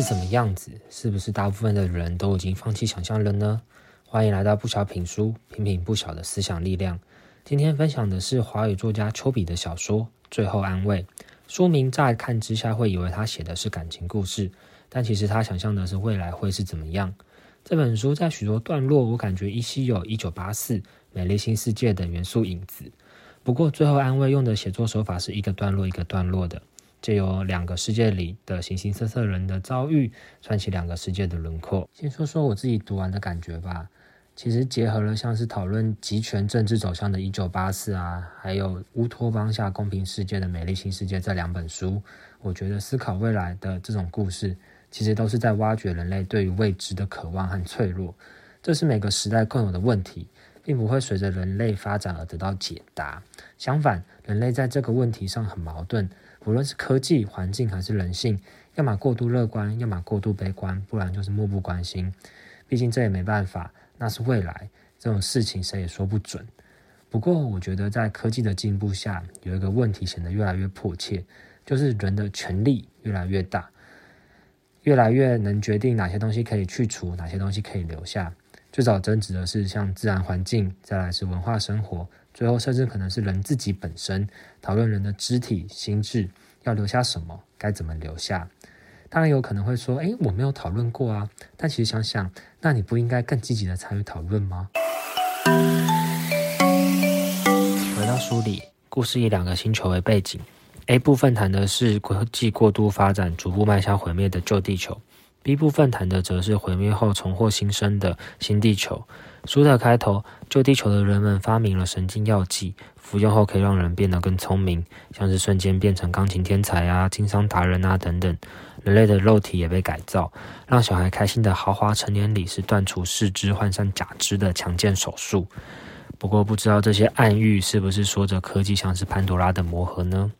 是什么样子？是不是大部分的人都已经放弃想象了呢？欢迎来到不小品书，品品不小的思想力量。今天分享的是华语作家丘比的小说《最后安慰》。书名乍看之下会以为他写的是感情故事，但其实他想象的是未来会是怎么样。这本书在许多段落，我感觉依稀有《一九八四》《美丽新世界》的元素影子。不过，《最后安慰》用的写作手法是一个段落一个段落的。借由两个世界里的形形色色人的遭遇，串起两个世界的轮廓。先说说我自己读完的感觉吧。其实结合了像是讨论集权政治走向的《一九八四》啊，还有乌托邦下公平世界的《美丽新世界》这两本书，我觉得思考未来的这种故事，其实都是在挖掘人类对于未知的渴望和脆弱。这是每个时代共有的问题，并不会随着人类发展而得到解答。相反，人类在这个问题上很矛盾。无论是科技、环境还是人性，要么过度乐观，要么过度悲观，不然就是漠不关心。毕竟这也没办法，那是未来这种事情谁也说不准。不过，我觉得在科技的进步下，有一个问题显得越来越迫切，就是人的权力越来越大，越来越能决定哪些东西可以去除，哪些东西可以留下。最早争执的是像自然环境，再来是文化生活。最后，甚至可能是人自己本身讨论人的肢体、心智要留下什么，该怎么留下。当然有可能会说：“诶，我没有讨论过啊。”但其实想想，那你不应该更积极的参与讨论吗？回到书里，故事以两个星球为背景，A 部分谈的是国际过度发展逐步迈向毁灭的旧地球，B 部分谈的则是毁灭后重获新生的新地球。书的开头，旧地球的人们发明了神经药剂，服用后可以让人变得更聪明，像是瞬间变成钢琴天才啊、经商达人啊等等。人类的肉体也被改造，让小孩开心的豪华成年礼是断除四肢换上假肢的强健手术。不过，不知道这些暗喻是不是说着科技像是潘多拉的魔盒呢？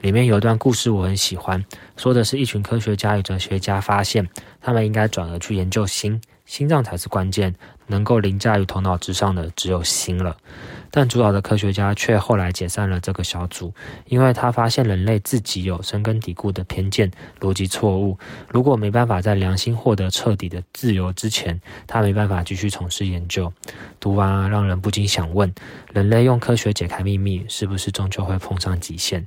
里面有一段故事我很喜欢，说的是一群科学家与哲学家发现，他们应该转而去研究星。心脏才是关键，能够凌驾于头脑之上的只有心了。但主导的科学家却后来解散了这个小组，因为他发现人类自己有深根蒂固的偏见、逻辑错误。如果没办法在良心获得彻底的自由之前，他没办法继续从事研究。读完啊，让人不禁想问：人类用科学解开秘密，是不是终究会碰上极限？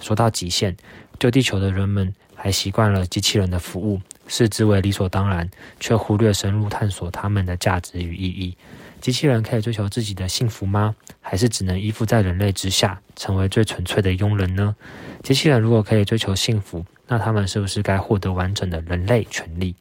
说到极限，旧地球的人们还习惯了机器人的服务。视之为理所当然，却忽略深入探索他们的价值与意义。机器人可以追求自己的幸福吗？还是只能依附在人类之下，成为最纯粹的佣人呢？机器人如果可以追求幸福，那他们是不是该获得完整的人类权利？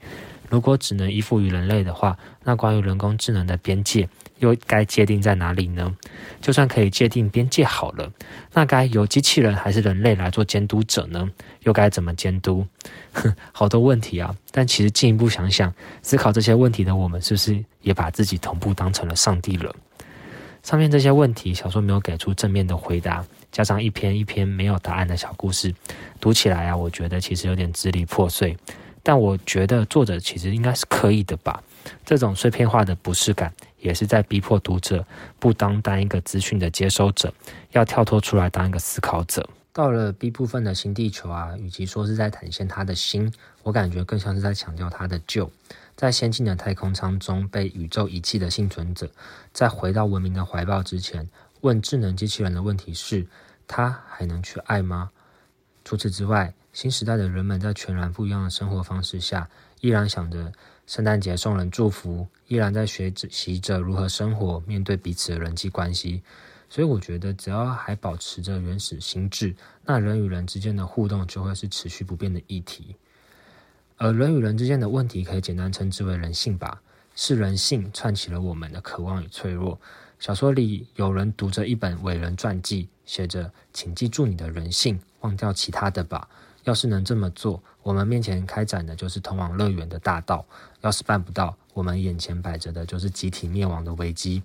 如果只能依附于人类的话，那关于人工智能的边界又该界定在哪里呢？就算可以界定边界好了，那该由机器人还是人类来做监督者呢？又该怎么监督？哼，好多问题啊！但其实进一步想想，思考这些问题的我们，是不是也把自己同步当成了上帝了？上面这些问题，小说没有给出正面的回答，加上一篇一篇没有答案的小故事，读起来啊，我觉得其实有点支离破碎。但我觉得作者其实应该是可以的吧。这种碎片化的不适感，也是在逼迫读者不当当一个资讯的接收者，要跳脱出来当一个思考者。到了 B 部分的新地球啊，与其说是在展现他的新，我感觉更像是在强调他的旧。在先进的太空舱中被宇宙遗弃的幸存者，在回到文明的怀抱之前，问智能机器人的问题是：他还能去爱吗？除此之外。新时代的人们在全然不一样的生活方式下，依然想着圣诞节送人祝福，依然在学习着如何生活，面对彼此的人际关系。所以，我觉得只要还保持着原始心智，那人与人之间的互动就会是持续不变的议题。而人与人之间的问题，可以简单称之为人性吧。是人性串起了我们的渴望与脆弱。小说里有人读着一本伟人传记，写着：“请记住你的人性，忘掉其他的吧。”要是能这么做，我们面前开展的就是通往乐园的大道；要是办不到，我们眼前摆着的就是集体灭亡的危机。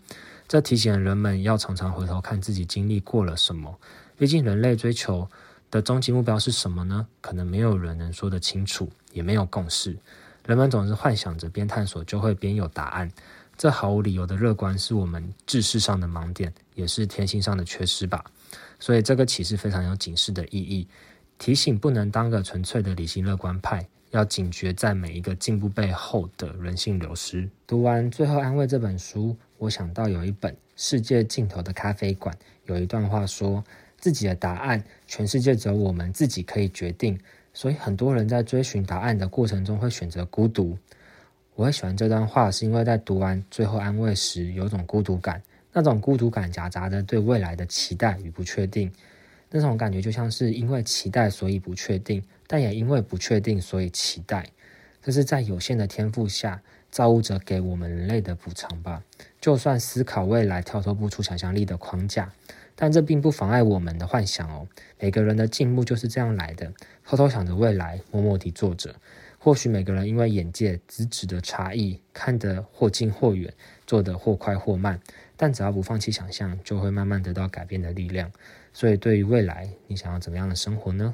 这提醒人们要常常回头看自己经历过了什么。毕竟，人类追求的终极目标是什么呢？可能没有人能说得清楚，也没有共识。人们总是幻想着边探索就会边有答案。这毫无理由的乐观，是我们知识上的盲点，也是天性上的缺失吧。所以，这个启示非常有警示的意义。提醒不能当个纯粹的理性乐观派，要警觉在每一个进步背后的人性流失。读完《最后安慰》这本书，我想到有一本《世界尽头的咖啡馆》，有一段话说：“自己的答案，全世界只有我们自己可以决定。”所以很多人在追寻答案的过程中会选择孤独。我会喜欢这段话，是因为在读完《最后安慰》时，有种孤独感。那种孤独感夹杂着对未来的期待与不确定，那种感觉就像是因为期待所以不确定，但也因为不确定所以期待。这是在有限的天赋下，造物者给我们人类的补偿吧。就算思考未来跳脱不出想象力的框架，但这并不妨碍我们的幻想哦。每个人的进步就是这样来的，偷偷想着未来，默默地做着。或许每个人因为眼界、资质的差异，看得或近或远，做得或快或慢。但只要不放弃想象，就会慢慢得到改变的力量。所以，对于未来，你想要怎么样的生活呢？